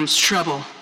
comes trouble.